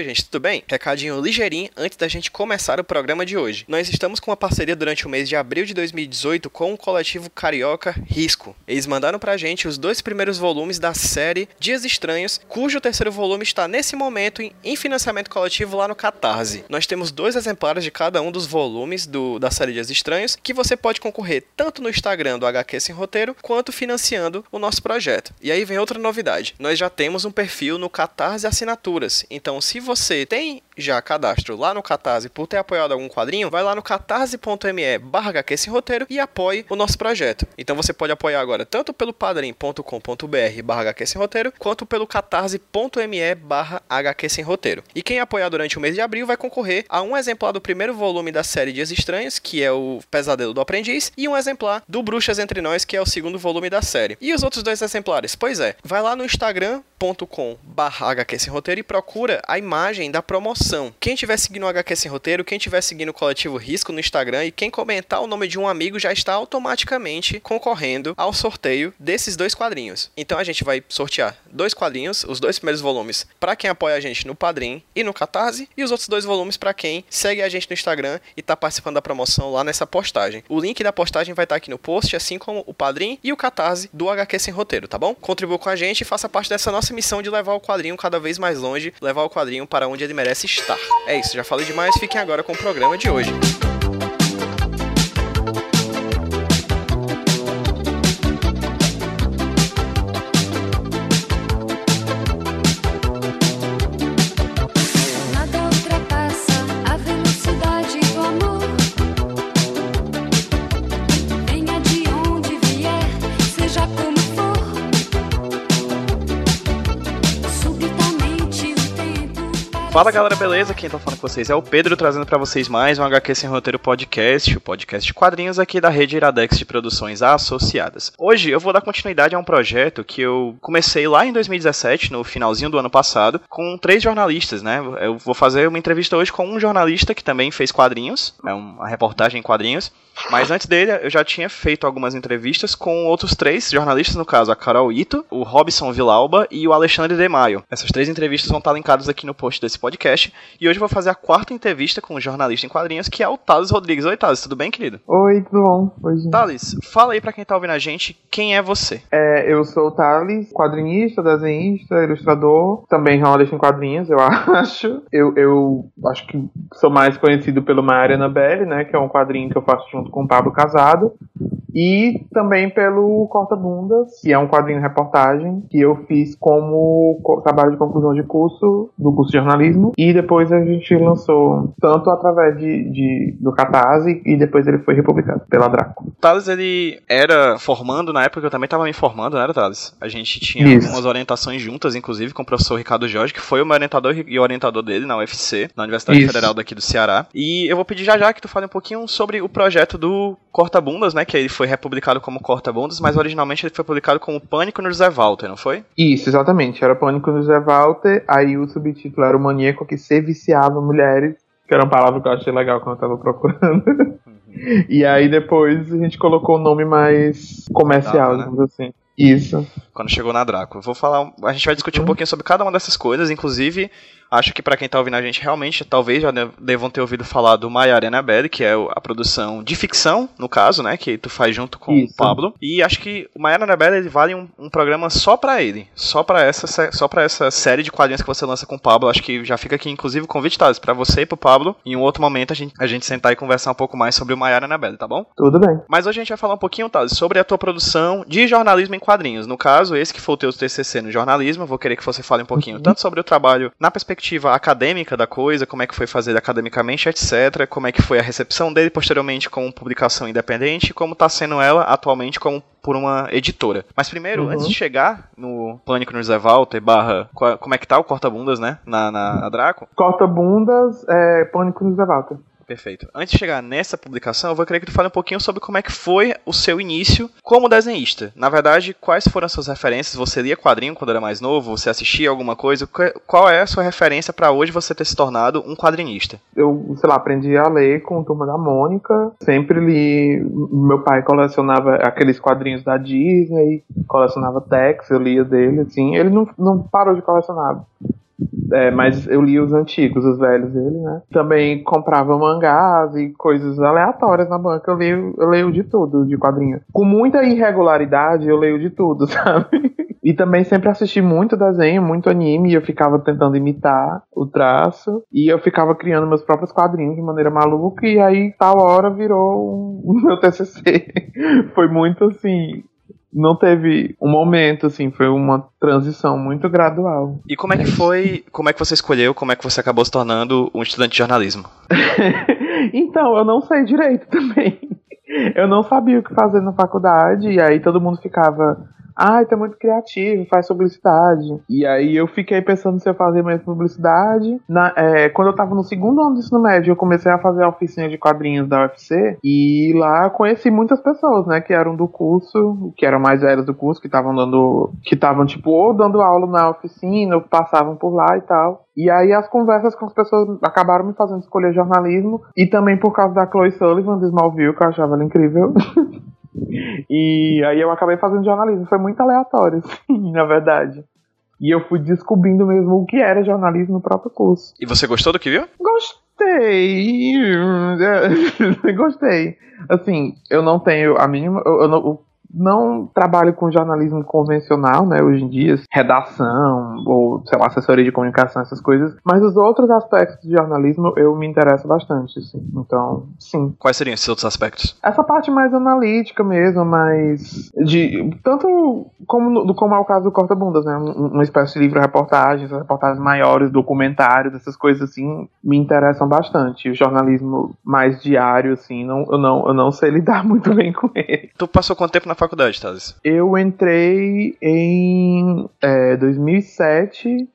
Oi, gente, tudo bem? Recadinho ligeirinho antes da gente começar o programa de hoje. Nós estamos com uma parceria durante o mês de abril de 2018 com o coletivo carioca Risco. Eles mandaram pra gente os dois primeiros volumes da série Dias Estranhos, cujo terceiro volume está nesse momento em financiamento coletivo lá no Catarse. Nós temos dois exemplares de cada um dos volumes do, da série Dias Estranhos que você pode concorrer tanto no Instagram do HQ Sem Roteiro quanto financiando o nosso projeto. E aí vem outra novidade: nós já temos um perfil no Catarse Assinaturas. Então, se você tem já cadastro lá no Catarse por ter apoiado algum quadrinho, vai lá no catarse.me barra roteiro e apoie o nosso projeto. Então você pode apoiar agora tanto pelo padrim.com.br barra roteiro, quanto pelo catarse.me barra roteiro. E quem apoiar durante o mês de abril vai concorrer a um exemplar do primeiro volume da série Dias Estranhos, que é o Pesadelo do Aprendiz, e um exemplar do Bruxas Entre Nós, que é o segundo volume da série. E os outros dois exemplares? Pois é, vai lá no instagram.com barra roteiro e procura a imagem da promoção. Quem estiver seguindo o HQ Sem Roteiro, quem estiver seguindo o Coletivo Risco no Instagram e quem comentar o nome de um amigo já está automaticamente concorrendo ao sorteio desses dois quadrinhos. Então a gente vai sortear dois quadrinhos, os dois primeiros volumes, para quem apoia a gente no Padrim e no Catarse, e os outros dois volumes para quem segue a gente no Instagram e está participando da promoção lá nessa postagem. O link da postagem vai estar tá aqui no post, assim como o Padrim e o Catarse do HQ Sem Roteiro, tá bom? Contribua com a gente e faça parte dessa nossa missão de levar o quadrinho cada vez mais longe, levar o quadrinho para onde ele merece estar. É isso, já falei demais, fiquem agora com o programa de hoje. Fala galera, beleza? Quem tá falando com vocês é o Pedro, trazendo para vocês mais um HQ Sem Roteiro Podcast, o podcast de quadrinhos aqui da rede Iradex de Produções Associadas. Hoje eu vou dar continuidade a um projeto que eu comecei lá em 2017, no finalzinho do ano passado, com três jornalistas, né? Eu vou fazer uma entrevista hoje com um jornalista que também fez quadrinhos, é uma reportagem em quadrinhos, mas antes dele, eu já tinha feito algumas entrevistas com outros três jornalistas, no caso, a Carol Ito, o Robson Vilauba e o Alexandre De Maio. Essas três entrevistas vão estar linkadas aqui no post desse podcast. E hoje eu vou fazer a quarta entrevista com um jornalista em quadrinhos, que é o Thales Rodrigues. Oi, Thales, tudo bem, querido? Oi, tudo bom? Oi, gente. Thales, fala aí pra quem tá ouvindo a gente, quem é você? É, eu sou o Thales, quadrinista, desenhista, ilustrador, também jornalista em quadrinhos, eu acho. Eu, eu acho que sou mais conhecido pelo Maria Annabelle, né, que é um quadrinho que eu faço junto com o Pablo Casado. E também pelo Corta Bundas, que é um quadrinho reportagem que eu fiz como trabalho de conclusão de curso, do curso de jornalismo. E depois a gente lançou tanto através de, de do Catarse e depois ele foi republicado pela Draco. Thales, ele era formando na época que eu também estava me formando, era, Thales? A gente tinha Isso. algumas orientações juntas, inclusive com o professor Ricardo Jorge, que foi o meu orientador e orientador dele na UFC, na Universidade Isso. Federal daqui do Ceará. E eu vou pedir já já que tu fale um pouquinho sobre o projeto do Corta Bundas, né? Que ele foi republicado como Corta Bundas, mas originalmente ele foi publicado como Pânico no José Walter, não foi? Isso, exatamente. Era Pânico no José Walter, aí o subtítulo era o maníaco que se viciava mulheres, que era uma palavra que eu achei legal quando eu tava procurando. Uhum. e aí depois a gente colocou o nome mais comercial, né? digamos assim. Isso. Quando chegou na Draco. Eu vou falar. A gente vai discutir um uhum. pouquinho sobre cada uma dessas coisas, inclusive Acho que para quem tá ouvindo a gente, realmente, talvez já devam ter ouvido falar do Maiara Annabelle, que é a produção de ficção, no caso, né? Que tu faz junto com Isso. o Pablo. E acho que o Maiara Annabelle ele vale um, um, programa só para ele. Só para essa, só pra essa série de quadrinhos que você lança com o Pablo. Acho que já fica aqui, inclusive, o convite, pra você e pro Pablo. Em um outro momento a gente, a gente sentar e conversar um pouco mais sobre o Maiara Annabelle, tá bom? Tudo bem. Mas hoje a gente vai falar um pouquinho, Thales, sobre a tua produção de jornalismo em quadrinhos. No caso, esse que foi o teu TCC no jornalismo. Eu vou querer que você fale um pouquinho uhum. tanto sobre o trabalho na perspectiva acadêmica acadêmica da coisa, como é que foi fazer academicamente, etc. Como é que foi a recepção dele posteriormente como publicação independente, como está sendo ela atualmente como por uma editora. Mas primeiro, uhum. antes de chegar no Pânico no Walter, barra, como é que tá o Corta-Bundas, né, na, na, na Draco? Corta-Bundas, é, Pânico no Walter. Perfeito. Antes de chegar nessa publicação, eu vou querer que tu fale um pouquinho sobre como é que foi o seu início como desenhista. Na verdade, quais foram as suas referências? Você lia quadrinho quando era mais novo? Você assistia alguma coisa? Qual é a sua referência para hoje você ter se tornado um quadrinista? Eu, sei lá, aprendi a ler com o Turma da Mônica. Sempre li. Meu pai colecionava aqueles quadrinhos da Disney, colecionava Tex, eu lia dele, assim. Ele não, não parou de colecionar É, mas eu li os antigos, os velhos dele, né? Também comprava mangás e coisas aleatórias na banca. Eu leio, eu leio de tudo, de quadrinhos. Com muita irregularidade, eu leio de tudo, sabe? E também sempre assisti muito desenho, muito anime, e eu ficava tentando imitar o traço. E eu ficava criando meus próprios quadrinhos de maneira maluca, e aí tal hora virou o um, meu TCC. Foi muito assim, não teve um momento, assim, foi uma transição muito gradual. E como é que foi, como é que você escolheu, como é que você acabou se tornando um estudante de jornalismo? então, eu não sei direito também. Eu não sabia o que fazer na faculdade, e aí todo mundo ficava ah, tá muito criativo, faz publicidade. E aí eu fiquei pensando se eu fazia mais publicidade. Na, é, quando eu tava no segundo ano do ensino médio, eu comecei a fazer a oficina de quadrinhos da UFC. E lá conheci muitas pessoas, né, que eram do curso, que eram mais velhos do curso, que estavam dando. que estavam, tipo, ou dando aula na oficina, ou passavam por lá e tal. E aí as conversas com as pessoas acabaram me fazendo escolher jornalismo. E também por causa da Chloe Sullivan de Smallville, que eu achava ela incrível. E aí eu acabei fazendo jornalismo. Foi muito aleatório, assim, na verdade. E eu fui descobrindo mesmo o que era jornalismo no próprio curso. E você gostou do que viu? Gostei. Gostei. Assim, eu não tenho a mínima. Eu, eu não, não trabalho com jornalismo convencional, né, hoje em dia, redação ou, sei lá, assessoria de comunicação, essas coisas, mas os outros aspectos de jornalismo eu me interesso bastante, assim. Então, sim. Quais seriam esses outros aspectos? Essa parte mais analítica mesmo, mais de tanto como como é o caso do Corta Bundas, né, uma espécie de livro-reportagens, reportagens maiores, documentários, essas coisas assim, me interessam bastante. O jornalismo mais diário, assim, não, eu não eu não sei lidar muito bem com ele. Tu passou quanto tempo na faculdade, Thales? Eu entrei em é, 2007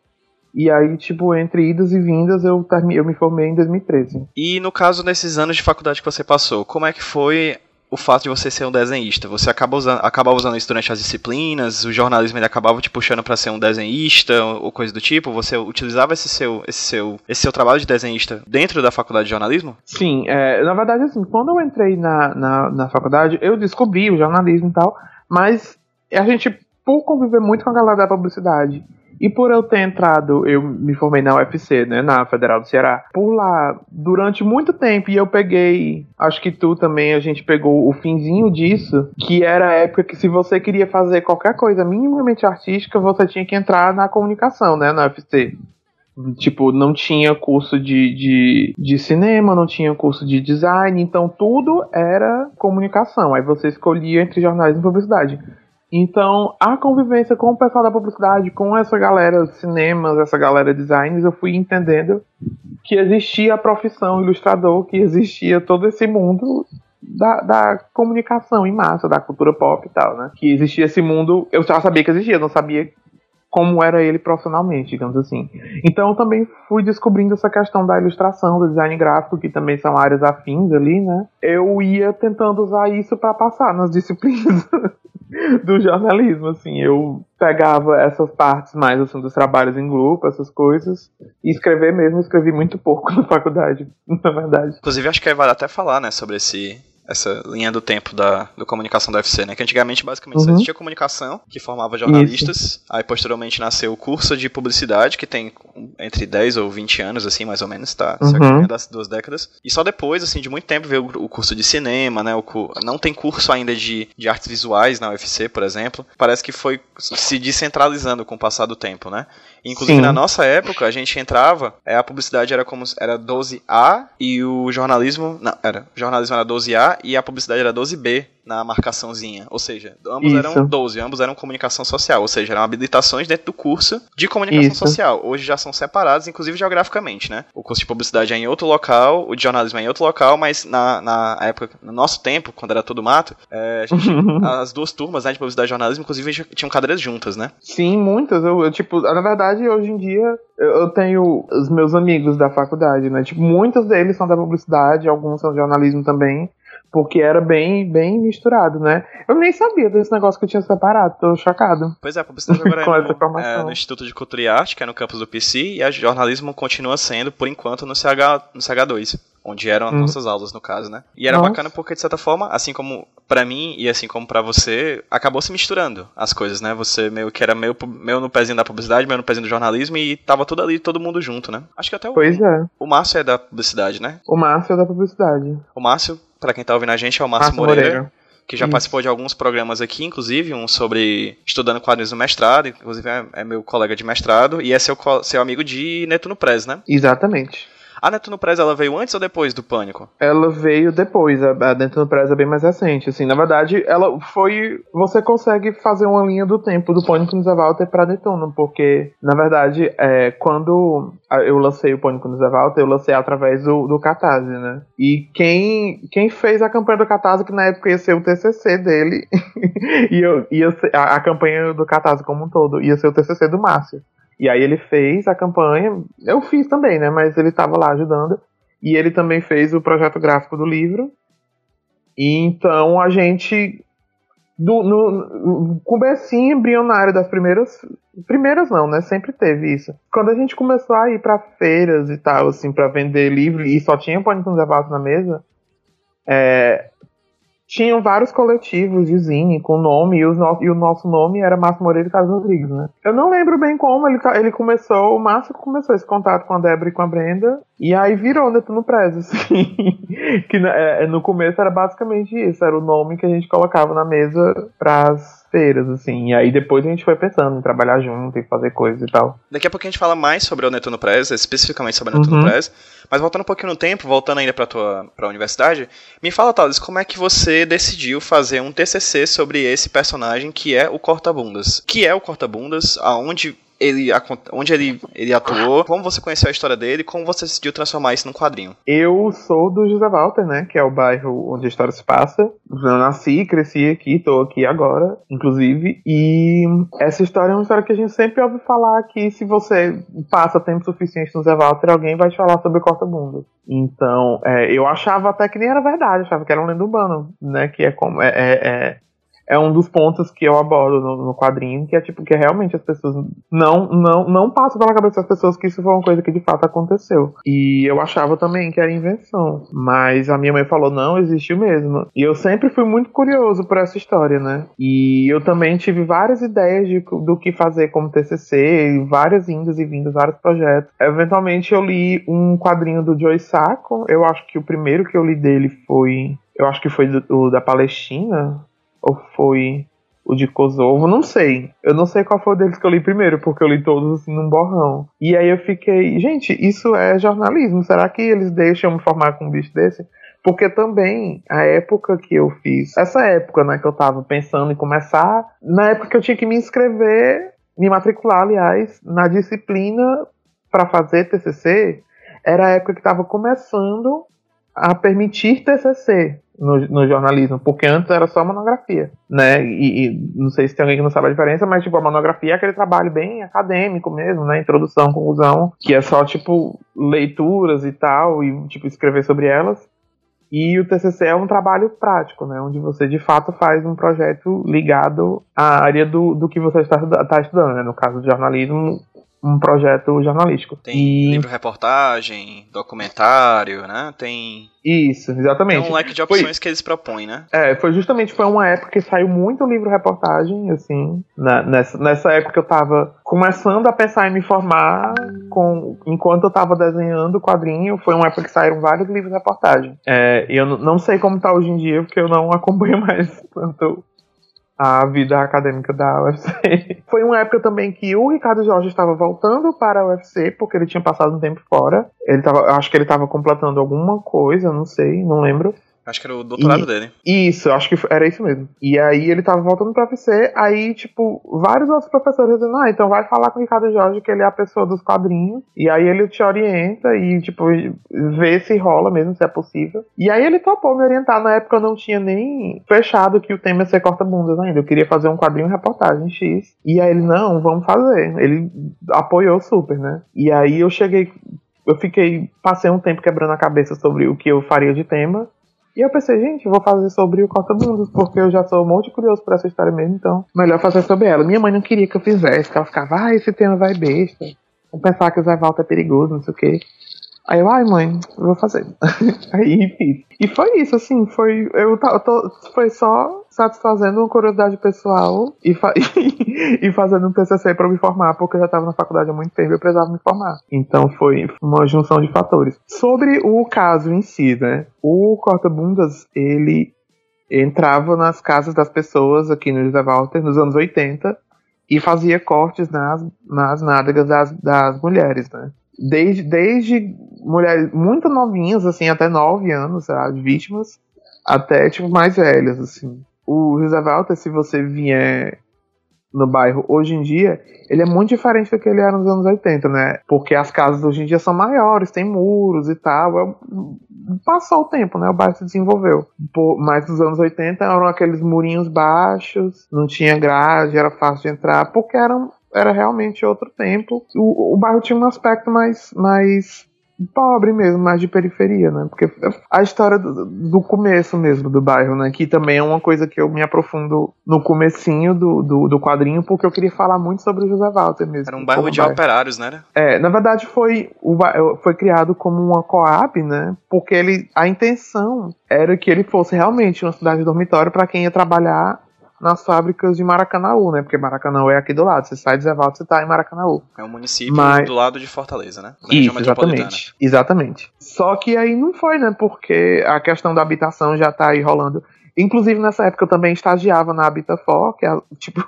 e aí, tipo, entre idas e vindas, eu, eu me formei em 2013. E no caso, nesses anos de faculdade que você passou, como é que foi o fato de você ser um desenhista. Você acaba usando, usando isso durante as disciplinas, o jornalismo ele acabava te puxando para ser um desenhista ou coisa do tipo. Você utilizava esse seu, esse seu, esse seu trabalho de desenhista dentro da faculdade de jornalismo? Sim, é, na verdade, assim, quando eu entrei na, na, na faculdade, eu descobri o jornalismo e tal, mas a gente, por conviver muito com a galera da publicidade e por eu ter entrado, eu me formei na UFC, né, na Federal do Ceará, por lá durante muito tempo e eu peguei, acho que tu também, a gente pegou o finzinho disso, que era a época que se você queria fazer qualquer coisa minimamente artística, você tinha que entrar na comunicação, né, na UFC. Tipo, não tinha curso de, de, de cinema, não tinha curso de design, então tudo era comunicação. Aí você escolhia entre jornalismo e publicidade. Então, a convivência com o pessoal da publicidade, com essa galera cinemas, essa galera designs, eu fui entendendo que existia a profissão ilustrador, que existia todo esse mundo da, da, comunicação em massa, da cultura pop e tal, né? Que existia esse mundo, eu já sabia que existia, não sabia como era ele profissionalmente, digamos assim. Então eu também fui descobrindo essa questão da ilustração, do design gráfico, que também são áreas afins ali, né? Eu ia tentando usar isso para passar nas disciplinas do jornalismo, assim. Eu pegava essas partes mais assim dos trabalhos em grupo, essas coisas, e escrever mesmo, escrevi muito pouco na faculdade, na verdade. Inclusive acho que vale até falar, né, sobre esse essa linha do tempo da, da comunicação da UFC, né? Que antigamente basicamente uhum. só existia comunicação, que formava jornalistas, Isso. aí posteriormente nasceu o curso de publicidade, que tem entre 10 ou 20 anos, assim, mais ou menos, tá? Uhum. das duas décadas. E só depois, assim, de muito tempo veio o curso de cinema, né? O, não tem curso ainda de, de artes visuais na UFC, por exemplo. Parece que foi se descentralizando com o passar do tempo, né? Inclusive, Sim. na nossa época, a gente entrava, é, a publicidade era como era 12A e o jornalismo. Não, era. O jornalismo era 12A e a publicidade era 12B na marcaçãozinha. Ou seja, ambos Isso. eram 12, ambos eram comunicação social, ou seja, eram habilitações dentro do curso de comunicação Isso. social. Hoje já são separados, inclusive geograficamente, né? O curso de publicidade é em outro local, o de jornalismo é em outro local, mas na, na época, no nosso tempo, quando era tudo mato, é, gente, as duas turmas né, de publicidade e jornalismo, inclusive, tinham cadeiras juntas, né? Sim, muitas. Eu, eu, tipo, na verdade, hoje em dia, eu tenho os meus amigos da faculdade, né? Tipo, muitos deles são da publicidade, alguns são de jornalismo também porque era bem, bem misturado, né? Eu nem sabia desse negócio que eu tinha separado, tô chocado. Pois é, a publicidade agora é, no, é no, Instituto de Cultura e Arte, que é no campus do PC, e a jornalismo continua sendo, por enquanto, no, CH, no CH2. onde eram as Uhum. nossas aulas, no caso, né? E era Nossa. bacana porque, de certa forma, assim como pra mim e assim como pra você, acabou se misturando as coisas, né? Você meio que era meio, meio no pezinho da publicidade, meio no pezinho do jornalismo e tava tudo ali, todo mundo junto, né? Acho que até o, Pois é. o Márcio é da publicidade, né? O Márcio é da publicidade. O Márcio, pra quem tá ouvindo a gente, é o Márcio, Márcio Moreira, Moreira. que já participou de alguns programas aqui, inclusive um sobre estudando quadrinhos no mestrado, inclusive é, é meu colega de mestrado, e é seu, seu amigo de Netuno Press, né? Exatamente. A Netuno Press, ela veio antes ou depois do Pânico? Ela veio depois, a, a do Press é bem mais recente, assim, na verdade, ela foi, você consegue fazer uma linha do tempo do Pânico no Zé Walter pra Netuno, porque, na verdade, é, quando eu lancei o Pânico no Zé Walter, eu lancei através do, do Catarse, né, e quem, quem fez a campanha do Catarse, que na época ia ser o TCC dele, e eu, ia ser, a, a campanha do Catarse como um todo, ia ser o TCC do Márcio. E aí ele fez a campanha, eu fiz também, né? Mas ele estava lá ajudando. E ele também fez o projeto gráfico do livro. E então a gente. Do, no, no comecinho embrionário das primeiras. Primeiras não, né? Sempre teve isso. Quando a gente começou a ir pra feiras e tal, assim, pra vender livro, e só tinha Pânico nos Evatos na mesa, é, tinham vários coletivos de zine com nome, e, os no- e o nosso nome era Márcio Moreira e Carlos Rodrigues, né? Eu não lembro bem como ele, ele começou, o Márcio começou esse contato com a Débora e com a Brenda, e aí virou Netuno Press, assim. que na- é, no começo era basicamente isso, era o nome que a gente colocava na mesa pras feiras, assim. E aí depois a gente foi pensando em trabalhar junto e fazer coisas e tal. Daqui a pouco a gente fala mais sobre o Netuno Press, especificamente sobre o Netuno Uhum. Press, mas voltando um pouquinho no tempo, voltando ainda pra tua pra universidade, me fala, Thales, como é que você decidiu fazer um TCC sobre esse personagem que é o Corta-Bundas? Que é o Corta-Bundas, aonde ele, onde ele, ele atuou, como você conheceu a história dele, como você decidiu transformar isso num quadrinho? Eu sou do José Walter, né? Que é o bairro onde a história se passa. Eu nasci, cresci aqui, tô aqui agora, inclusive. E essa história é uma história que a gente sempre ouve falar que se você passa tempo suficiente no José Walter, alguém vai te falar sobre corta-bunda. Então, é, eu achava até que nem era verdade, achava que era um lenda urbana, né? Que é como. É, é, é, é um dos pontos que eu abordo no, no quadrinho, que é tipo que realmente as pessoas não não não passa pela cabeça das pessoas que isso foi uma coisa que de fato aconteceu. E eu achava também que era invenção, mas a minha mãe falou não, existiu mesmo. E eu sempre fui muito curioso por essa história, né? E eu também tive várias ideias de, do que fazer como TCC, várias indas e vindas, vários projetos. Eventualmente eu li um quadrinho do Joy Sacco, eu acho que o primeiro que eu li dele foi, eu acho que foi do, o da Palestina, ou foi o de Kosovo, não sei. Eu não sei qual foi o deles que eu li primeiro, porque eu li todos assim num borrão. E aí eu fiquei, gente, isso é jornalismo. Será que eles deixam me formar com um bicho desse? Porque também a época que eu fiz, essa época, né, que eu tava pensando em começar, na época que eu tinha que me inscrever, me matricular, aliás, na disciplina para fazer TCC, era a época que tava começando a permitir TCC no, no jornalismo, porque antes era só monografia, né? E, e não sei se tem alguém que não sabe a diferença, mas tipo a monografia é aquele trabalho bem acadêmico mesmo, né? Introdução, conclusão, que é só tipo leituras e tal e tipo escrever sobre elas. E o TCC é um trabalho prático, né? Onde você de fato faz um projeto ligado à área do, do que você está, está estudando, né? No caso do jornalismo, um projeto jornalístico. Tem e... livro reportagem, documentário, né? Tem, Isso, tem exatamente. um leque de Foi- opções que eles propõem, né? É, foi justamente foi uma época que saiu muito livro reportagem, assim. na- nessa, nessa época eu tava começando a pensar em me formar com enquanto eu tava desenhando o quadrinho, foi uma época que saíram vários livros reportagem. É, e eu não sei como tá hoje em dia, porque eu não acompanho mais tanto a vida acadêmica da UFC. Foi uma época também que o Ricardo Jorge estava voltando para a UFC, porque ele tinha passado um tempo fora. Ele tava, acho que ele estava completando alguma coisa, não sei, não lembro. Acho que era o doutorado E- dele. Isso, acho que era isso mesmo. E aí ele tava voltando pra UFC, aí, tipo, vários outros professores dizendo, ah, então vai falar com o Ricardo Jorge, que ele é a pessoa dos quadrinhos. E aí ele te orienta e, tipo, vê se rola mesmo, se é possível. E aí ele topou me orientar. Na época eu não tinha nem fechado que o tema ia ser corta-bundas ainda. Eu queria fazer um quadrinho reportagem X. E aí ele, não, vamos fazer. Ele apoiou super, né? E aí eu cheguei. Eu fiquei. Passei um tempo quebrando a cabeça sobre o que eu faria de tema. E eu pensei, gente, vou fazer sobre o Corta Mundos, porque eu já sou um monte curioso por essa história mesmo, então melhor fazer sobre ela. Minha mãe não queria que eu fizesse, ela ficava, ah, esse tema vai besta. Vamos pensar que o Zé Walter é perigoso, não sei o quê. Aí eu, ai mãe, eu vou fazer. Aí fiz. E foi isso, assim, foi. Eu, tô, foi só satisfazendo uma curiosidade pessoal e, fa e fazendo um TCC para me formar, porque eu já estava na faculdade há muito tempo e eu precisava me formar. Então foi uma junção de fatores. Sobre o caso em si, né? O corta-bundas, ele entrava nas casas das pessoas aqui no José Walter nos anos 80 e fazia cortes nas, nas nádegas das, das mulheres, né? Desde, desde mulheres muito novinhas, assim, até 9 anos, as vítimas, até, tipo, mais velhas, assim. O José Walter, se você vier no bairro hoje em dia, ele é muito diferente do que ele era nos anos 80, né? Porque as casas hoje em dia são maiores, tem muros e tal. É passou o tempo, né? O bairro se desenvolveu. mas nos anos 80 eram aqueles murinhos baixos, não tinha grade, era fácil de entrar, porque eram, era realmente outro tempo. O, o bairro tinha um aspecto mais, mais pobre mesmo, mais de periferia, né? Porque a história do, do, começo mesmo do bairro, né? Que também é uma coisa que eu me aprofundo no comecinho do, do, do quadrinho, porque eu queria falar muito sobre o José Walter mesmo. Era um bairro de bairro. operários, né? É, na verdade foi, foi criado como uma coab, né? Porque ele, a intenção era que ele fosse realmente uma cidade de dormitório para quem ia trabalhar nas fábricas de Maracanãú, né? Porque Maracanãú é aqui do lado. Você sai de Zé Valdo, você tá em Maracanãú. É um município Mas... do lado de Fortaleza, né? Isso, exatamente. Exatamente. Só que aí não foi, né? Porque a questão da habitação já tá aí rolando. Inclusive, nessa época eu também estagiava na Habitafor, que é tipo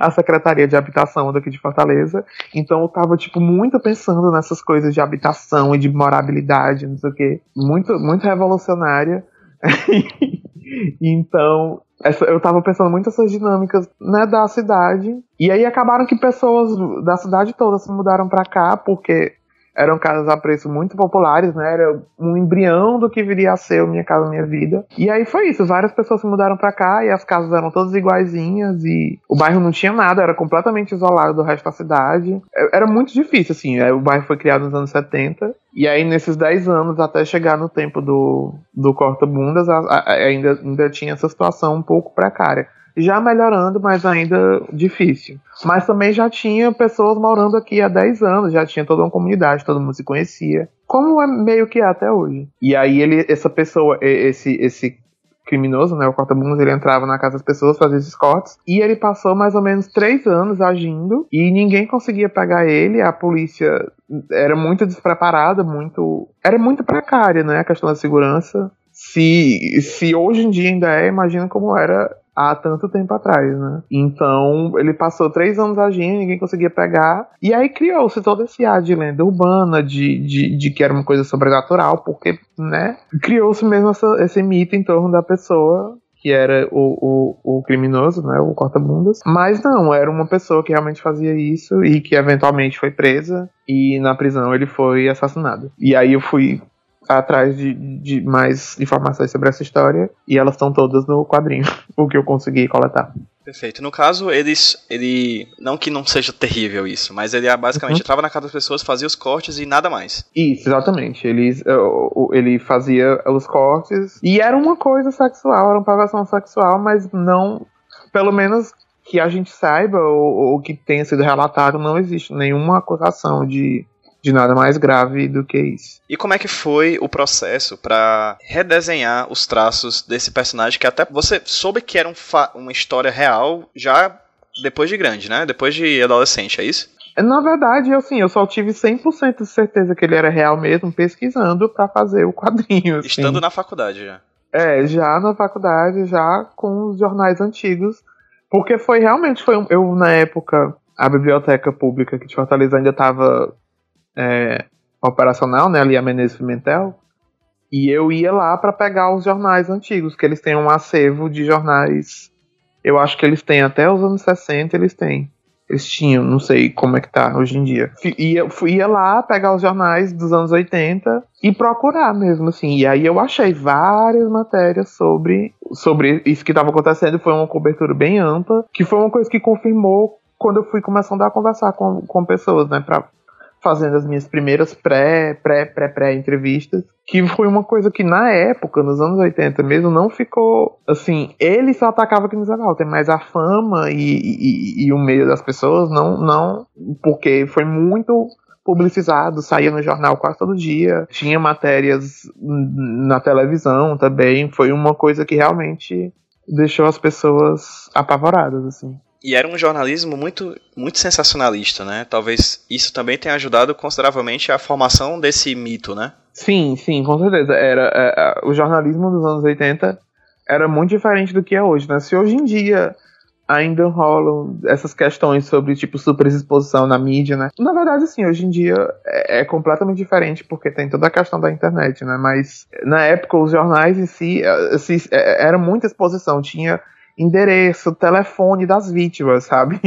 a Secretaria de Habitação daqui de Fortaleza. Então eu tava, tipo, muito pensando nessas coisas de habitação e de morabilidade, não sei o quê. Muito, muito revolucionária. então, essa, eu tava pensando muito essas dinâmicas né, da cidade. E aí acabaram que pessoas da cidade toda se mudaram para cá, porque eram casas a preço muito populares, né? Era um embrião do que viria a ser o Minha Casa Minha Vida. E aí foi isso, várias pessoas se mudaram para cá e as casas eram todas iguaizinhas e o bairro não tinha nada, era completamente isolado do resto da cidade. É, era muito difícil, assim. O bairro foi criado nos anos 70 e aí, nesses 10 anos, até chegar no tempo do, do corta-bundas, ainda, ainda tinha essa situação um pouco precária. Já melhorando, mas ainda difícil. Mas também já tinha pessoas morando aqui há 10 anos, já tinha toda uma comunidade, todo mundo se conhecia. Como é meio que é até hoje. E aí ele, essa pessoa, esse, esse criminoso, né? O corta-bundas, ele entrava na casa das pessoas, fazia esses cortes. E ele passou mais ou menos três anos agindo e ninguém conseguia pegar ele. A polícia era muito despreparada, muito. Era muito precária, né? A questão da segurança. Se, se hoje em dia ainda é, imagina como era há tanto tempo atrás, né? Então ele passou três anos agindo, ninguém conseguia pegar. E aí criou-se todo esse ar de lenda urbana, de, de, de que era uma coisa sobrenatural, porque, né? Criou-se mesmo essa, esse mito em torno da pessoa que era o, o, o criminoso, né, o corta-bundas. Mas não, era uma pessoa que realmente fazia isso e que eventualmente foi presa e na prisão ele foi assassinado. E aí eu fui atrás de, de mais informações sobre essa história e elas estão todas no quadrinho, o que eu consegui coletar. Perfeito. No caso, eles. Ele. Não que não seja terrível isso, mas ele basicamente uhum. entrava na casa das pessoas, fazia os cortes e nada mais. Isso, exatamente. Ele, ele fazia os cortes. E era uma coisa sexual, era uma pagação sexual, mas não. Pelo menos que a gente saiba, ou, ou que tenha sido relatado, não existe nenhuma acusação de de nada mais grave do que isso. E como é que foi o processo para redesenhar os traços desse personagem que até você soube que era um uma história real já depois de grande, né? Depois de adolescente, é isso? Na verdade, assim, eu só tive 100% de certeza que ele era real mesmo pesquisando para fazer o quadrinho. Assim. Estando na faculdade já. É, já na faculdade, já com os jornais antigos. Porque foi realmente, foi eu na época, a biblioteca pública aqui de Fortaleza ainda estava é, operacional, né, ali a Menezes Pimentel, e eu ia lá para pegar os jornais antigos, que eles têm um acervo de jornais, eu acho que eles têm até os anos 60, eles têm. Eles tinham, não sei como é que tá hoje em dia. Ia, ia lá pegar os jornais dos anos 80 e procurar mesmo, assim. E aí eu achei várias matérias sobre, sobre isso que estava acontecendo. Foi uma cobertura bem ampla, que foi uma coisa que confirmou quando eu fui começando a conversar com, com pessoas, né, pra fazendo as minhas primeiras pré, pré, pré, pré entrevistas, que foi uma coisa que na época, nos anos 80 mesmo, não ficou assim. Ele só atacava aqui no Walter, mas a fama e, e, e, o meio das pessoas não, não, porque foi muito publicizado, saía no jornal quase todo dia, tinha matérias na televisão também. Foi uma coisa que realmente deixou as pessoas apavoradas, assim. E era um jornalismo muito, muito sensacionalista, né? Talvez isso também tenha ajudado consideravelmente a formação desse mito, né? Sim, sim, com certeza. Era, é, o jornalismo dos anos 80 era muito diferente do que é hoje, né? Se hoje em dia ainda rolam essas questões sobre, tipo, superexposição na mídia, né? Na verdade, sim, hoje em dia é, é, completamente diferente, porque tem toda a questão da internet, né? Mas na época os jornais em si, assim, era muita exposição, tinha endereço, telefone das vítimas, sabe?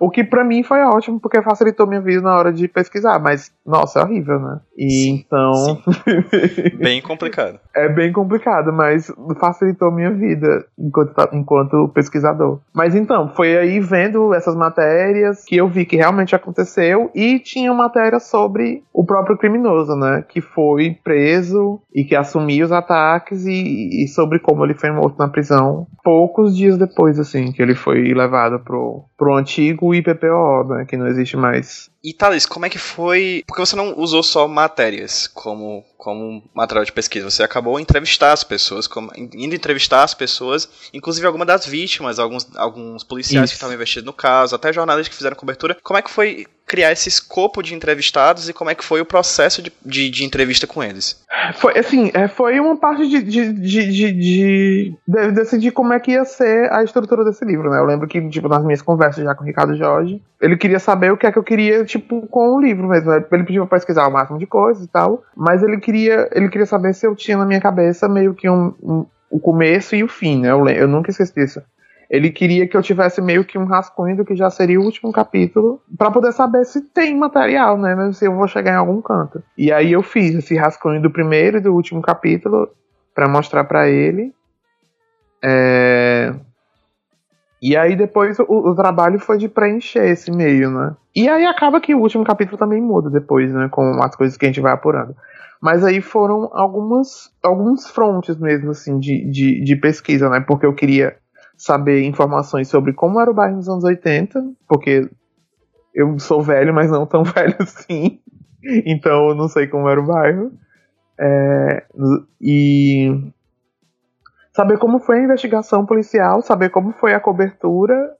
O que para mim foi ótimo, porque facilitou minha vida na hora de pesquisar, mas, nossa, é horrível, né? E sim, então. Sim. bem complicado. É bem complicado, mas facilitou minha vida enquanto, enquanto pesquisador. Mas então, foi aí vendo essas matérias que eu vi que realmente aconteceu e tinha matéria sobre o próprio criminoso, né? Que foi preso e que assumiu os ataques e, e sobre como ele foi morto na prisão poucos dias depois, assim, que ele foi levado pro, pro antigo IPPO, né, que não existe mais. E Thales, como é que foi? Porque você não usou só matérias como, como material de pesquisa, você acabou entrevistar as pessoas, como, indo entrevistar as pessoas, inclusive algumas das vítimas, alguns, alguns policiais Isso. que estavam investidos no caso, até jornalistas que fizeram cobertura. Como é que foi criar esse escopo de entrevistados e como é que foi o processo de, de, de entrevista com eles? Foi, assim, é, foi uma parte de, de, de, de, de, decidir como é que ia ser a estrutura desse livro, né? Eu lembro que, tipo, nas minhas conversas já com o Ricardo Jorge, ele queria saber o que é que eu queria, tipo, com o livro mesmo. Né? Ele pediu pra pesquisar o máximo de coisas e tal, mas ele queria, ele queria saber se eu tinha na minha cabeça meio que um, um o começo e o fim, né? Eu, eu nunca esqueci disso ele queria que eu tivesse meio que um rascunho do que já seria o último capítulo, para poder saber se tem material, né? Se eu vou chegar em algum canto. E aí eu fiz esse rascunho do primeiro e do último capítulo para mostrar para ele. É... E aí depois o, o, trabalho foi de preencher esse meio, né? E aí acaba que o último capítulo também muda depois, né? Com as coisas que a gente vai apurando. Mas aí foram algumas, alguns frontes mesmo, assim, de, de, de pesquisa, né? Porque eu queria saber informações sobre como era o bairro nos anos 80, porque eu sou velho, mas não tão velho assim. Então eu não sei como era o bairro. É, e saber como foi a investigação policial, saber como foi a cobertura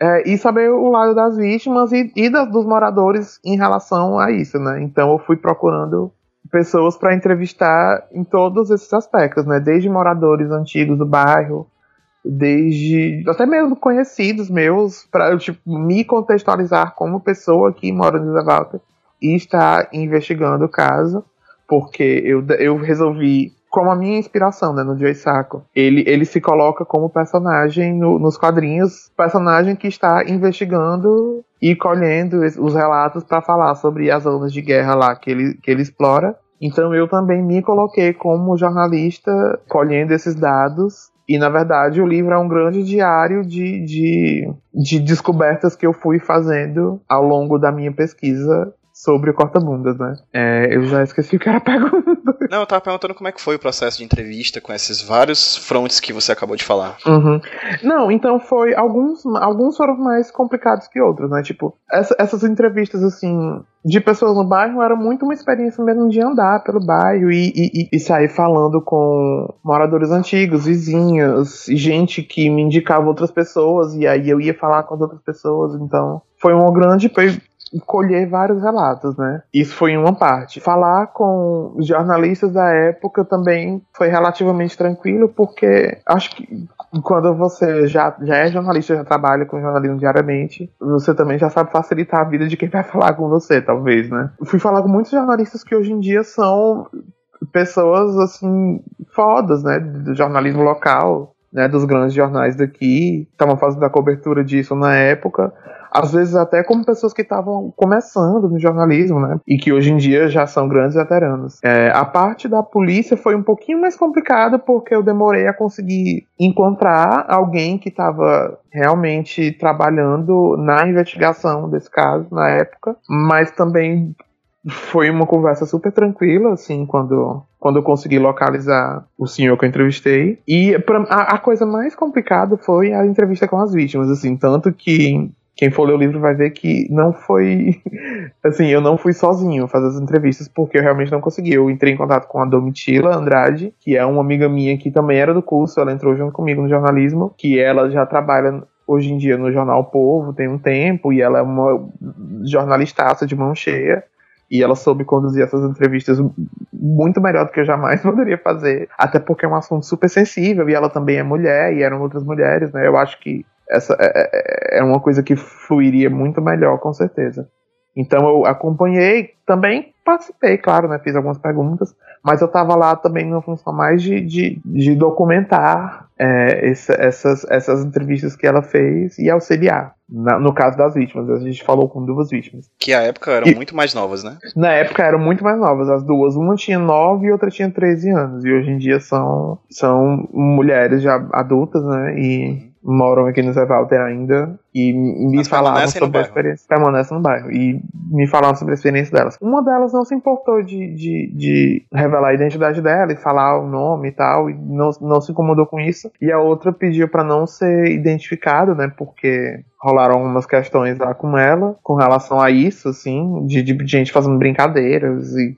é, e saber o lado das vítimas e, e das, dos moradores em relação a isso, né? Então eu fui procurando pessoas para entrevistar em todos esses aspectos, né? Desde moradores antigos do bairro, desde até mesmo conhecidos meus para tipo, me contextualizar como pessoa que mora no Walter e está investigando o caso, porque eu, eu resolvi como a minha inspiração, né, no Joe Sacco. Ele, ele se coloca como personagem no, nos quadrinhos, personagem que está investigando e colhendo os relatos para falar sobre as zonas de guerra lá que ele, que ele explora. Então eu também me coloquei como jornalista colhendo esses dados e na verdade o livro é um grande diário de, de, de descobertas que eu fui fazendo ao longo da minha pesquisa sobre o corta-bundas, né? É, eu já esqueci o que era pergunta. Não, eu tava perguntando como é que foi o processo de entrevista com esses vários frontes que você acabou de falar. Uhum. Não, então foi. Alguns, alguns foram mais complicados que outros, né? Tipo, essa, essas entrevistas, assim, de pessoas no bairro era muito uma experiência mesmo de andar pelo bairro e, e, e, sair falando com moradores antigos, vizinhos, gente que me indicava outras pessoas e aí eu ia falar com as outras pessoas. Então foi uma grande colher vários relatos, né? Isso foi uma parte. Falar com jornalistas da época também foi relativamente tranquilo, porque acho que quando você já, já é jornalista, já trabalha com jornalismo diariamente, você também já sabe facilitar a vida de quem vai falar com você, talvez, né? Fui falar com muitos jornalistas que hoje em dia são pessoas, assim, fodas, né? Do jornalismo local, né? Dos grandes jornais daqui, estavam fazendo a cobertura disso na época às vezes até como pessoas que estavam começando no jornalismo, né? E que hoje em dia já são grandes veteranos. É, a parte da polícia foi um pouquinho mais complicada porque eu demorei a conseguir encontrar alguém que estava realmente trabalhando na investigação desse caso na época, mas também foi uma conversa super tranquila, assim, quando, quando eu consegui localizar o senhor que eu entrevistei. E pra, a, a, coisa mais complicada foi a entrevista com as vítimas, assim, tanto que quem for ler o livro vai ver que não foi. Assim, eu não fui sozinho fazer as entrevistas, porque eu realmente não consegui. Eu entrei em contato com a Domitila Andrade, que é uma amiga minha que também era do curso, ela entrou junto comigo no jornalismo, que ela já trabalha hoje em dia no jornal Povo, tem um tempo, e ela é uma jornalistaça de mão cheia. E ela soube conduzir essas entrevistas muito melhor do que eu jamais poderia fazer. Até porque é um assunto super sensível e ela também é mulher e eram outras mulheres, né? Eu acho que essa é, é, é uma coisa que fluiria muito melhor, com certeza. Então eu acompanhei, também participei, claro, né? Fiz algumas perguntas, mas eu estava lá também numa função mais de, de, de documentar é, essas, essas entrevistas que ela fez e auxiliar. Na, no caso das vítimas, a gente falou com duas vítimas. Que à época eram e, muito mais novas, né? Na época eram muito mais novas, as duas. Uma tinha 9 e outra tinha 13 anos. E hoje em dia são, são mulheres já adultas, né? E uhum moram aqui no Zé Walter ainda e me Mas falavam sobre a experiência. Permanecem no bairro. E me falavam sobre a experiência delas. Uma delas não se importou de, de, de, revelar a identidade dela e falar o nome e tal, e não, não se incomodou com isso. E a outra pediu para não ser identificada, né? Porque rolaram algumas questões lá com ela, com relação a isso, assim, de, de gente fazendo brincadeiras e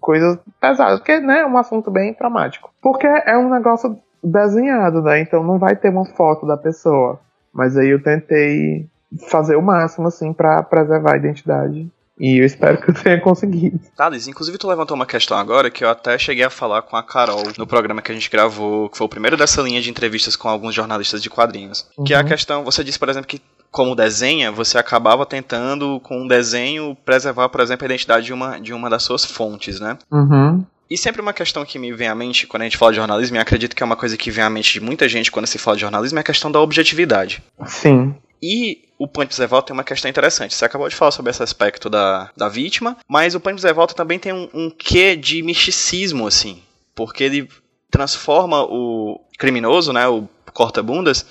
coisas pesadas, porque, né, é um assunto bem traumático. Porque é um negócio desenhado, né? Então não vai ter uma foto da pessoa. Mas aí eu tentei fazer o máximo, assim, para preservar a identidade. E eu espero que eu tenha conseguido. Thales, inclusive tu levantou uma questão agora que eu até cheguei a falar com a Carol no programa que a gente gravou, que foi o primeiro dessa linha de entrevistas com alguns jornalistas de quadrinhos. Uhum. Que é a uhum. questão, você disse, por exemplo, que como desenha, você acabava tentando, com um desenho, preservar, por exemplo, a identidade de uma, de uma das suas fontes, né? Uhum. E sempre uma questão que me vem à mente quando a gente fala de jornalismo, e acredito que é uma coisa que vem à mente de muita gente quando se fala de jornalismo, é a questão da objetividade. Sim. E o Punch Zevaldo tem uma questão interessante. Você acabou de falar sobre esse aspecto da, da vítima, mas o Punch Zevaldo também tem um, um quê de misticismo, assim. Porque ele transforma o criminoso, né, o corta-bundas,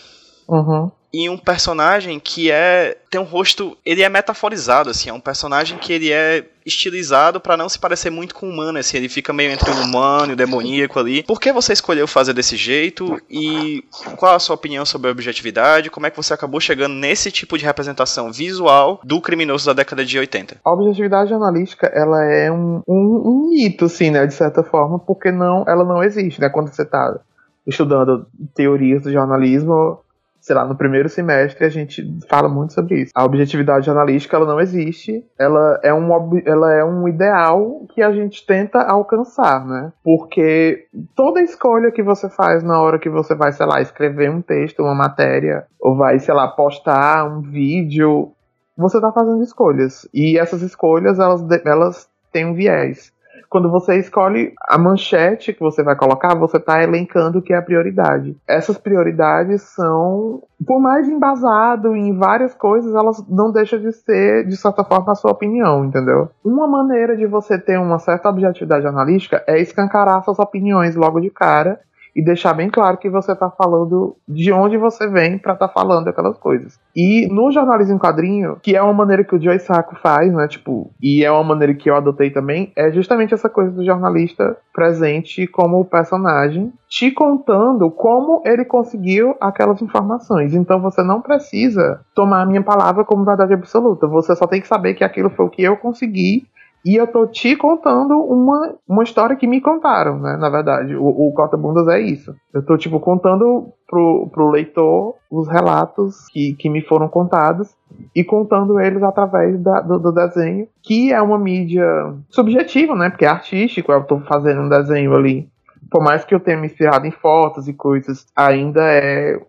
uhum em um personagem que é tem um rosto, ele é metaforizado assim, é um personagem que ele é estilizado para não se parecer muito com o humano, assim, ele fica meio entre o humano e o demoníaco ali. Por que você escolheu fazer desse jeito e qual a sua opinião sobre a objetividade? Como é que você acabou chegando nesse tipo de representação visual do criminoso da década de 80? A objetividade jornalística, ela é um, um, um mito, assim, né, de certa forma, porque não, ela não existe, né, quando você tá estudando teorias do jornalismo, sei lá, no primeiro semestre a gente fala muito sobre isso. A objetividade jornalística ela não existe, ela é um, ela é um ideal que a gente tenta alcançar, né? Porque toda escolha que você faz na hora que você vai, sei lá, escrever um texto, uma matéria, ou vai, sei lá, postar um vídeo, você tá fazendo escolhas. E essas escolhas, elas, elas têm um viés quando você escolhe a manchete que você vai colocar, você está elencando o que é a prioridade. Essas prioridades são, por mais embasado em várias coisas, elas não deixam de ser, de certa forma, a sua opinião, entendeu? Uma maneira de você ter uma certa objetividade jornalística é escancarar suas opiniões logo de cara e deixar bem claro que você está falando de onde você vem para estar tá falando aquelas coisas. E no jornalismo em quadrinho, que é uma maneira que o Joy Sacco faz, né, tipo, e é uma maneira que eu adotei também, é justamente essa coisa do jornalista presente como personagem, te contando como ele conseguiu aquelas informações. Então você não precisa tomar a minha palavra como verdade absoluta, você só tem que saber que aquilo foi o que eu consegui e eu tô te contando uma, uma história que me contaram, né? Na verdade, o, o Corta Bundas é isso. Eu tô, tipo, contando pro, pro leitor os relatos que, que me foram contados e contando eles através da, do, do, desenho, que é uma mídia subjetiva, né? Porque é artístico, eu tô fazendo um desenho ali. Por mais que eu tenha me inspirado em fotos e coisas, ainda é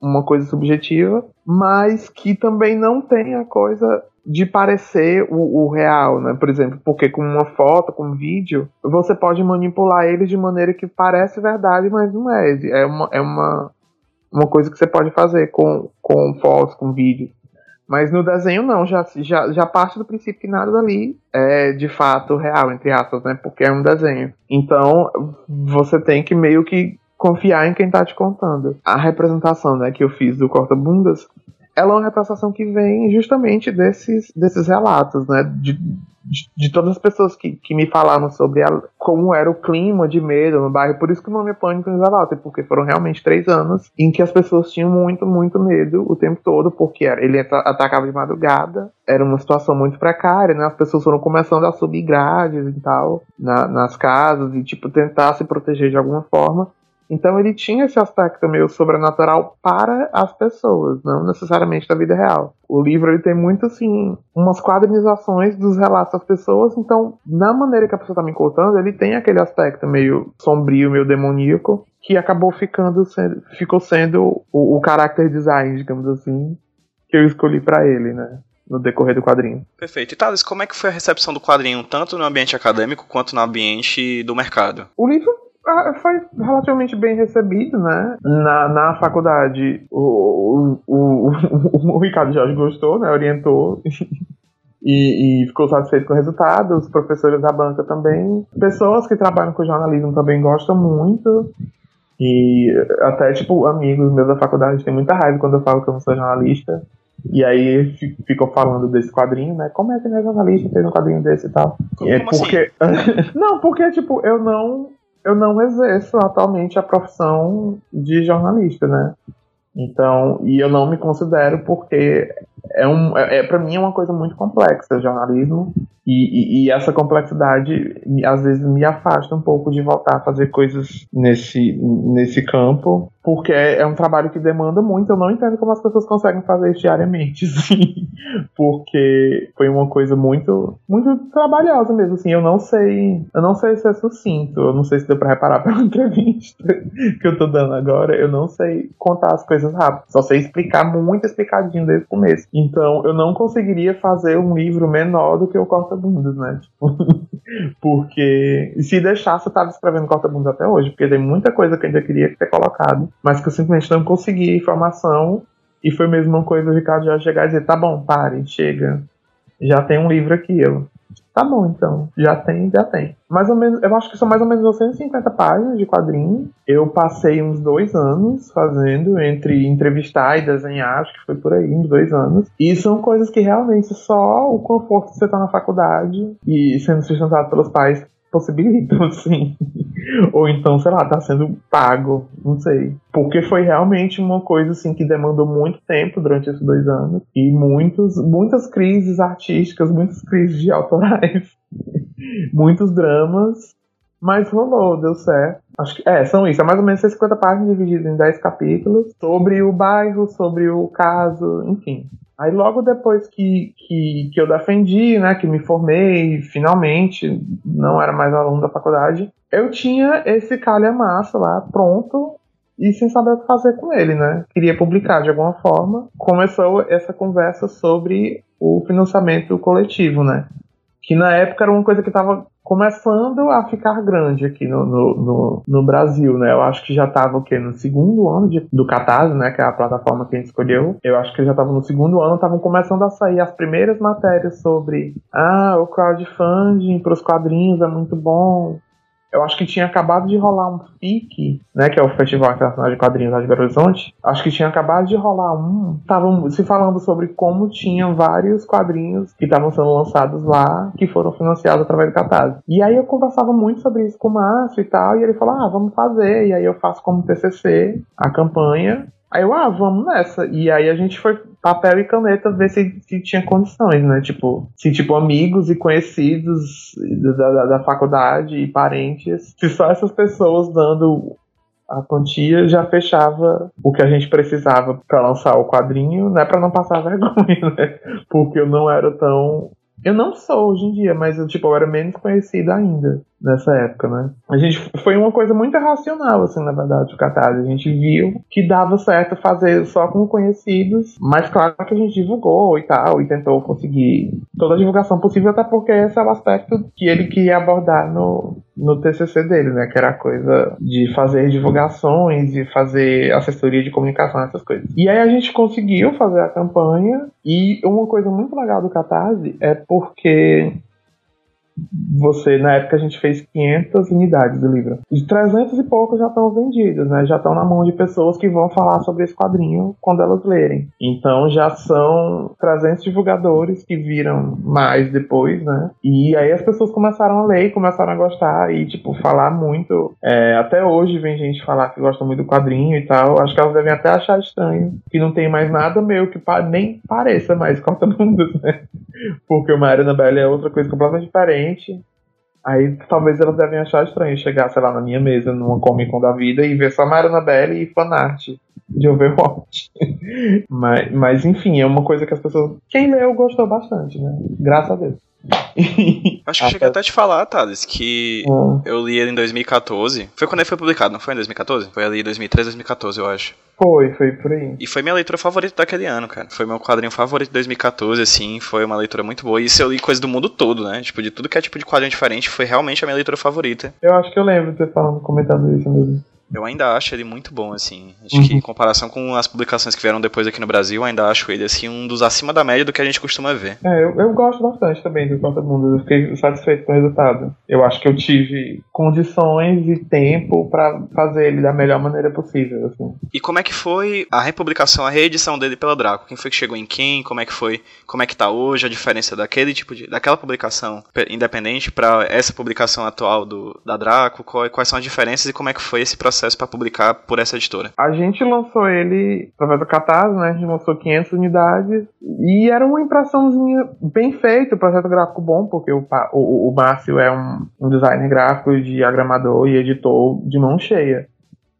uma coisa subjetiva, mas que também não tem a coisa de parecer o, o, real, né? Por exemplo, porque com uma foto, com um vídeo, você pode manipular ele de maneira que parece verdade, mas não é. É uma, é uma, uma coisa que você pode fazer com, com fotos, com vídeos. Mas no desenho não, já, já, já parte do princípio que nada dali é de fato real, entre aspas, né? Porque é um desenho. Então você tem que meio que confiar em quem está te contando. A representação né, que eu fiz do Corta-Bundas ela é uma representação que vem justamente desses, desses relatos, né? De, de, de todas as pessoas que, que me falaram sobre a, como era o clima de medo no bairro. Por isso que o nome é Pânico em Zavalter, porque foram realmente três anos em que as pessoas tinham muito, muito medo o tempo todo, porque ele atacava de madrugada, era uma situação muito precária, né? As pessoas foram começando a subir grades e tal na, nas casas e, tipo, tentar se proteger de alguma forma. Então ele tinha esse aspecto meio sobrenatural para as pessoas, não necessariamente da vida real. O livro ele tem muito assim umas quadrinizações dos relatos das pessoas, então na maneira que a pessoa está me contando, ele tem aquele aspecto meio sombrio, meio demoníaco, que acabou ficando sendo, ficou sendo o, o character design, digamos assim, que eu escolhi para ele, né? no decorrer do quadrinho. Perfeito. E Thales, como é que foi a recepção do quadrinho, tanto no ambiente acadêmico quanto no ambiente do mercado? O livro foi relativamente bem recebido, né? Na, na faculdade, o, o, o, o, Ricardo Jorge gostou, né? Orientou. E, e, ficou satisfeito com o resultado, os professores da banca também. Pessoas que trabalham com jornalismo também gostam muito. E até, tipo, amigos meus da faculdade têm muita raiva quando eu falo que eu não sou jornalista. E aí ficou falando desse quadrinho, né? Como é que não é jornalista fez um quadrinho desse e tal? Como, é como porque. Assim? não, porque, tipo, eu não eu não exerço atualmente a profissão de jornalista, né? Então, e eu não me considero porque é um, é, é para mim é uma coisa muito complexa, jornalismo, e, e, e, essa complexidade às vezes me afasta um pouco de voltar a fazer coisas nesse, nesse campo, porque é, um trabalho que demanda muito. Eu não entendo como as pessoas conseguem fazer isso diariamente, assim, porque foi uma coisa muito, muito trabalhosa mesmo. Assim, eu não sei, eu não sei se é sucinto, eu não sei se deu para reparar pela entrevista que eu tô dando agora. Eu não sei contar as coisas rápido, só sei explicar muito explicadinho desde o começo. Então, eu não conseguiria fazer um livro menor do que o Corta-Bundas, né? Tipo, porque se deixasse, eu tava escrevendo Corta-Bundas até hoje, porque tem muita coisa que eu ainda queria ter colocado, mas que eu simplesmente não consegui informação. E foi mesmo uma coisa o Ricardo já chegar e dizer: tá bom, pare, chega. Já tem um livro aqui. Eu, Tá bom, então. Já tem, já tem. Mais ou menos, eu acho que são mais ou menos 150 páginas de quadrinho. Eu passei uns dois anos fazendo, entre entrevistar e desenhar, acho que foi por aí, uns dois anos. E são coisas que realmente só o conforto de você estar na faculdade e sendo sustentado pelos pais possibilitam, assim. Ou então, sei lá, tá sendo pago, não sei. Porque foi realmente uma coisa, assim, que demandou muito tempo durante esses dois anos. E muitos, muitas crises artísticas, muitas crises de autorais, muitos dramas. Mas rolou, deu certo. Acho que, é, são isso. É mais ou menos 50 páginas divididas em 10 capítulos. Sobre o bairro, sobre o caso, enfim. Aí logo depois que, que, que eu defendi, né, que me formei, finalmente, não era mais aluno da faculdade, eu tinha esse calha-massa lá pronto e sem saber o que fazer com ele, né? Queria publicar de alguma forma. Começou essa conversa sobre o financiamento coletivo, né? Que na época era uma coisa que estava começando a ficar grande aqui no, no, no, no, Brasil, né? Eu acho que já estava o quê? No segundo ano de, do Catarse, né? Que é a plataforma que a gente escolheu. Eu acho que já estava no segundo ano, estavam começando a sair as primeiras matérias sobre ah, o crowdfunding para os quadrinhos é muito bom, eu acho que tinha acabado de rolar um FIC, né, que é o Festival Internacional de Quadrinhos lá de Belo Horizonte. Acho que tinha acabado de rolar um. Estavam se falando sobre como tinham vários quadrinhos que estavam sendo lançados lá, que foram financiados através do Catarse. E aí eu conversava muito sobre isso com o Márcio e tal, e ele falou: ah, vamos fazer. E aí eu faço como TCC a campanha. Aí eu, ah, vamos nessa. E aí a gente foi papel e caneta ver se, se tinha condições, né? Tipo, se tipo amigos e conhecidos da, da, da faculdade e parentes, se só essas pessoas dando a quantia já fechava o que a gente precisava para lançar o quadrinho, né, para não passar vergonha, né? Porque eu não era tão eu não sou hoje em dia, mas eu, tipo, eu era menos conhecida ainda nessa época, né? A gente foi uma coisa muito racional, assim, na verdade, o Catarse. A gente viu que dava certo fazer só com conhecidos, mas claro que a gente divulgou e tal, e tentou conseguir toda a divulgação possível, até porque esse é o aspecto que ele queria abordar no, no TCC dele, né? Que era a coisa de fazer divulgações e fazer assessoria de comunicação, essas coisas. E aí a gente conseguiu fazer a campanha, e uma coisa muito legal do Catarse é porque você, na época a gente fez 500 unidades do livro. De 300 e poucos já estão vendidos, né? Já estão na mão de pessoas que vão falar sobre esse quadrinho quando elas lerem. Então já são 300 divulgadores que viram mais depois, né? E aí as pessoas começaram a ler e começaram a gostar e, tipo, falar muito. É, até hoje vem gente falar que gosta muito do quadrinho e tal. Acho que elas devem até achar estranho que não tem mais nada meu que pa nem pareça mais corta-bundas, né? Porque o Mario Annabelle é outra coisa completamente diferente. Aí talvez elas devem achar estranho chegar, sei lá, na minha mesa, numa Comic Con da vida, e ver só Mario Annabelle e fanart de Overwatch. mas, mas enfim, é uma coisa que as pessoas. Quem leu gostou bastante, né? Graças a Deus. Acho que cheguei até a te falar, Thales, que hum. eu li ele em 2014. Foi quando ele foi publicado, não foi em 2014? Foi ali em 2013, 2014, eu acho. Foi, foi por aí. E foi minha leitura favorita daquele ano, cara. Foi meu quadrinho favorito de 2014, assim. Foi uma leitura muito boa. E isso eu li coisa do mundo todo, né? Tipo, de tudo que é tipo de quadrinho diferente, foi realmente a minha leitura favorita. Eu acho que eu lembro de você falando, comentando isso mesmo. Eu ainda acho ele muito bom, assim. Acho uhum. que em comparação com as publicações que vieram depois aqui no Brasil, ainda acho ele, assim, um dos acima da média do que a gente costuma ver. É, eu, eu gosto bastante também do Conta Mundo. Eu fiquei satisfeito com o resultado. Eu acho que eu tive condições e tempo para fazer ele da melhor maneira possível, assim. E como é que foi a republicação, a reedição dele pela Draco? Quem foi que chegou em quem? Como é que foi? Como é que tá hoje a diferença daquele tipo de... daquela publicação independente para essa publicação atual do, da Draco? Quais são as diferenças e como é que foi esse processo para publicar por essa editora? A gente lançou ele através do Catarse, né? A gente lançou 500 unidades e era uma impressãozinha bem feita, projeto gráfico bom, porque o, o, o Márcio é um, um designer gráfico, diagramador e editor de mão cheia.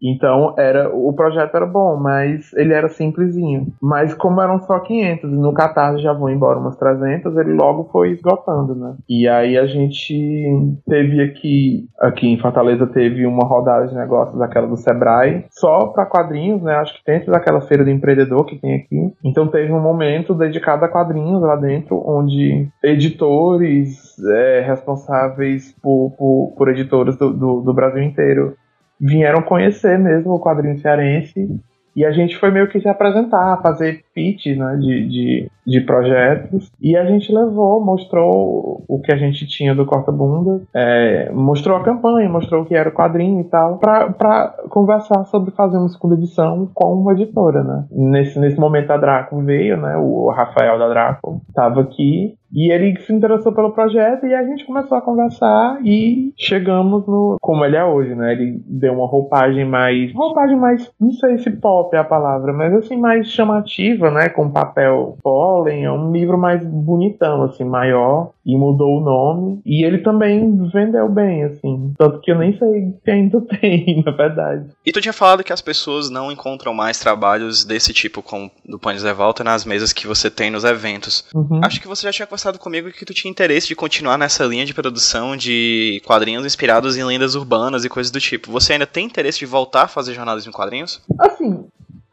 Então era o projeto era bom, mas ele era simplesinho. Mas como eram só 500 e no Catarse já vão embora umas 300, ele logo foi esgotando, né? E aí a gente teve aqui aqui em Fortaleza teve uma rodada de negócios daquela do Sebrae, só para quadrinhos, né? Acho que dentro daquela feira do empreendedor que tem aqui. Então teve um momento dedicado a quadrinhos lá dentro, onde editores é, responsáveis por, por, por editoras do, do, do Brasil inteiro vieram conhecer mesmo o quadrinho cearense e a gente foi meio que se apresentar, fazer pitch né, de, de, de, projetos. E a gente levou, mostrou o que a gente tinha do Corta Bunda, é, mostrou a campanha, mostrou o que era o quadrinho e tal, para conversar sobre fazer uma segunda edição com uma editora. Né? Nesse, nesse momento a Draco veio, né, o Rafael da Draco estava aqui e ele se interessou pelo projeto e a gente começou a conversar e chegamos no como ele é hoje, né? Ele deu uma roupagem mais, roupagem mais, não sei se pop é a palavra, mas assim mais chamativa, né? Com papel pólen, é um livro mais bonitão, assim, maior e mudou o nome. E ele também vendeu bem, assim, tanto que eu nem sei se ainda tem, na verdade. E tu tinha falado que as pessoas não encontram mais trabalhos desse tipo, como do Pães de Volta, nas mesas que você tem nos eventos. Uhum. Acho que você já tinha conversado comigo que tu tinha interesse de continuar nessa linha de produção de quadrinhos inspirados em lendas urbanas e coisas do tipo. Você ainda tem interesse de voltar a fazer jornalismo em quadrinhos? Assim,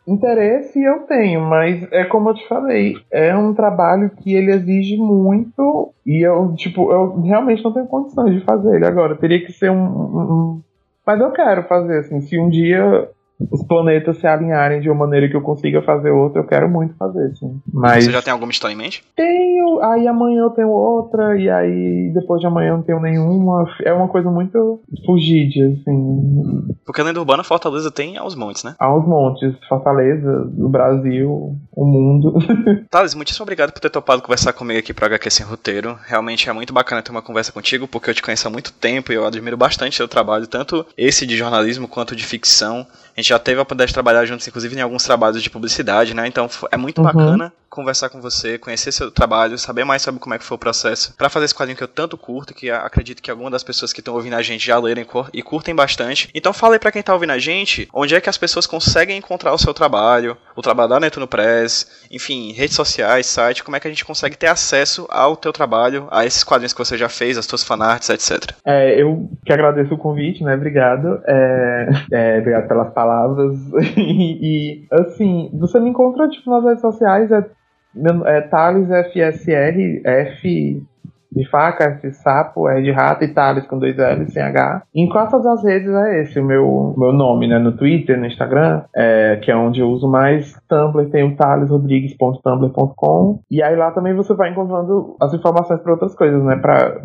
interesse eu tenho, mas é como eu te falei, é um trabalho que ele exige muito e eu, tipo, eu realmente não tenho condições de fazer ele agora. Teria que ser um, um, um... Mas eu quero fazer, assim, se um dia os planetas se alinharem de uma maneira que eu consiga fazer outra, eu quero muito fazer, sim. Mas Você já tem alguma história em mente? Tenho, aí amanhã eu tenho outra, e aí depois de amanhã eu não tenho nenhuma. É uma coisa muito fugídia, assim. Porque além do Urbana, Fortaleza tem aos montes, né? Aos montes. Fortaleza, o Brasil, o mundo. Thales, muitíssimo obrigado por ter topado conversar comigo aqui pro HQ Sem Roteiro. Realmente é muito bacana ter uma conversa contigo, porque eu te conheço há muito tempo e eu admiro bastante seu trabalho, tanto esse de jornalismo quanto de ficção. A gente já teve a oportunidade de trabalhar juntos, inclusive em alguns trabalhos de publicidade, né? Então é muito uhum. bacana conversar com você, conhecer seu trabalho, saber mais sobre como é que foi o processo para fazer esse quadrinho que eu tanto curto, que acredito que algumas das pessoas que estão ouvindo a gente já leram e curtem bastante. Então fala aí pra quem tá ouvindo a gente, onde é que as pessoas conseguem encontrar o seu trabalho, o trabalho da Netuno Press, enfim, redes sociais, site, como é que a gente consegue ter acesso ao teu trabalho, a esses quadrinhos que você já fez, as tuas fanarts, etc. É, eu que agradeço o convite, né? Obrigado. É, é, obrigado pelas palavras. e, e, assim, você me encontra tipo, nas redes sociais, é é Thales FSR, F de faca, F de sapo, R de rato e Thales com dois L sem H. Em quase todas as redes é esse o meu, meu nome, né? No Twitter, no Instagram, é, que é onde eu uso mais. Tumblr tem o thalesrodrigues.tumblr.com. E aí lá também você vai encontrando as informações para outras coisas, né? Pra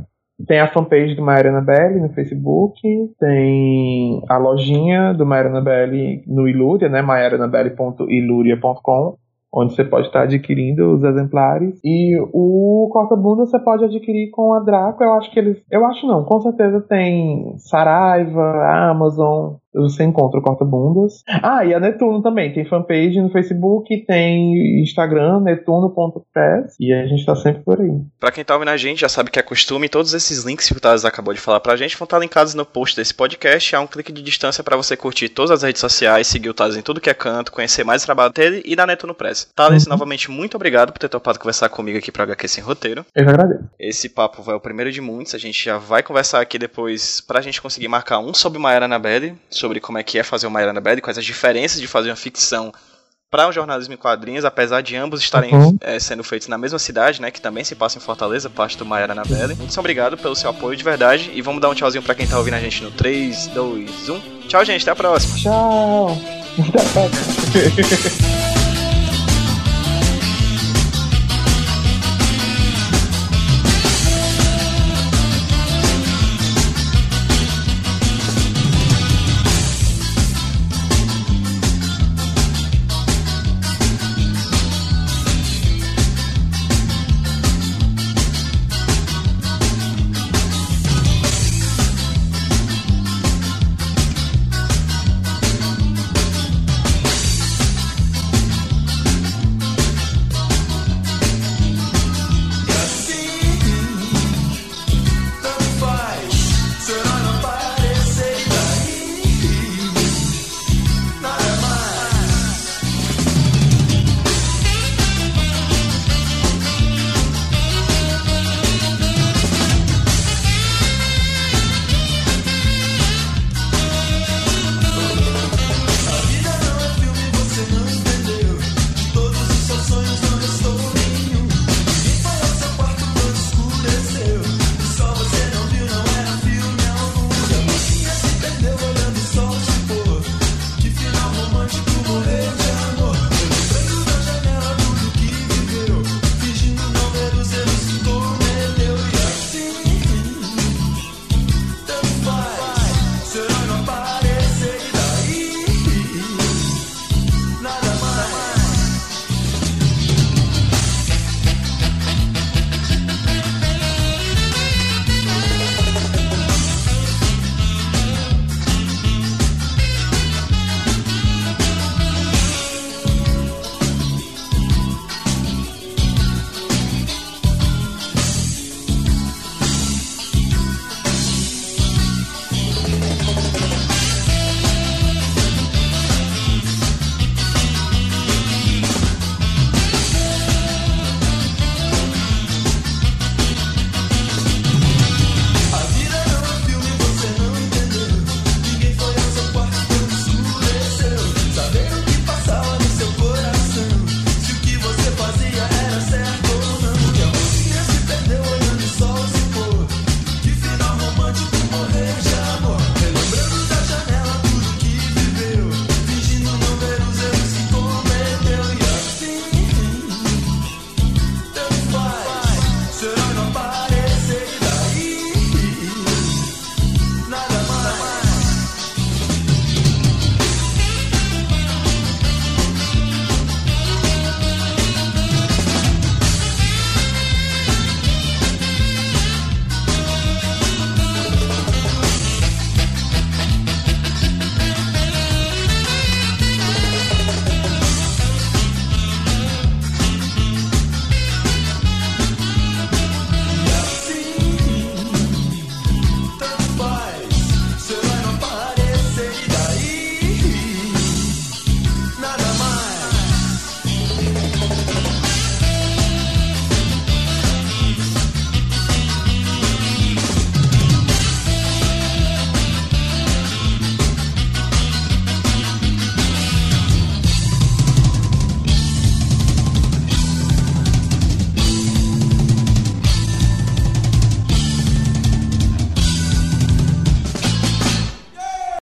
Tem a fanpage do Maria Belli no Facebook, tem a lojinha do Maria Belli no Ilúria, né, maiaranabelli.iluria.com onde você pode estar adquirindo os exemplares. E o corta-bunda você pode adquirir com a Draco. Eu acho que eles. Eu acho não, com certeza tem Saraiva, Amazon, você encontra o Corta-Bundas. Ah, e a Netuno também. Tem fanpage no Facebook, tem Instagram, netuno.press. E a gente tá sempre por aí. Pra quem tá ouvindo a gente, já sabe que é costume. Todos esses links que o Taz acabou de falar pra gente vão estar linkados no post desse podcast. Há um clique de distância para você curtir todas as redes sociais, seguir o Taz em tudo que é canto, conhecer mais o trabalho dele e da Netuno Press. Thales, uhum. novamente, muito obrigado por ter topado conversar comigo aqui pro HQ Sem Roteiro. Eu agradeço. Esse papo vai o primeiro de muitos. A gente já vai conversar aqui depois pra gente conseguir marcar um sobre Maera Anabelle sobre como é que é fazer uma Irana Bad, quais as diferenças de fazer uma ficção para um jornalismo em quadrinhos, apesar de ambos estarem uhum. é, sendo feitos na mesma cidade, né, que também se passa em Fortaleza, parte do Maiara na Bela. Muito obrigado pelo seu apoio de verdade e vamos dar um tchauzinho para quem tá ouvindo a gente no 3, 2, 1. Tchau, gente, até a próxima. Tchau. Até a próxima.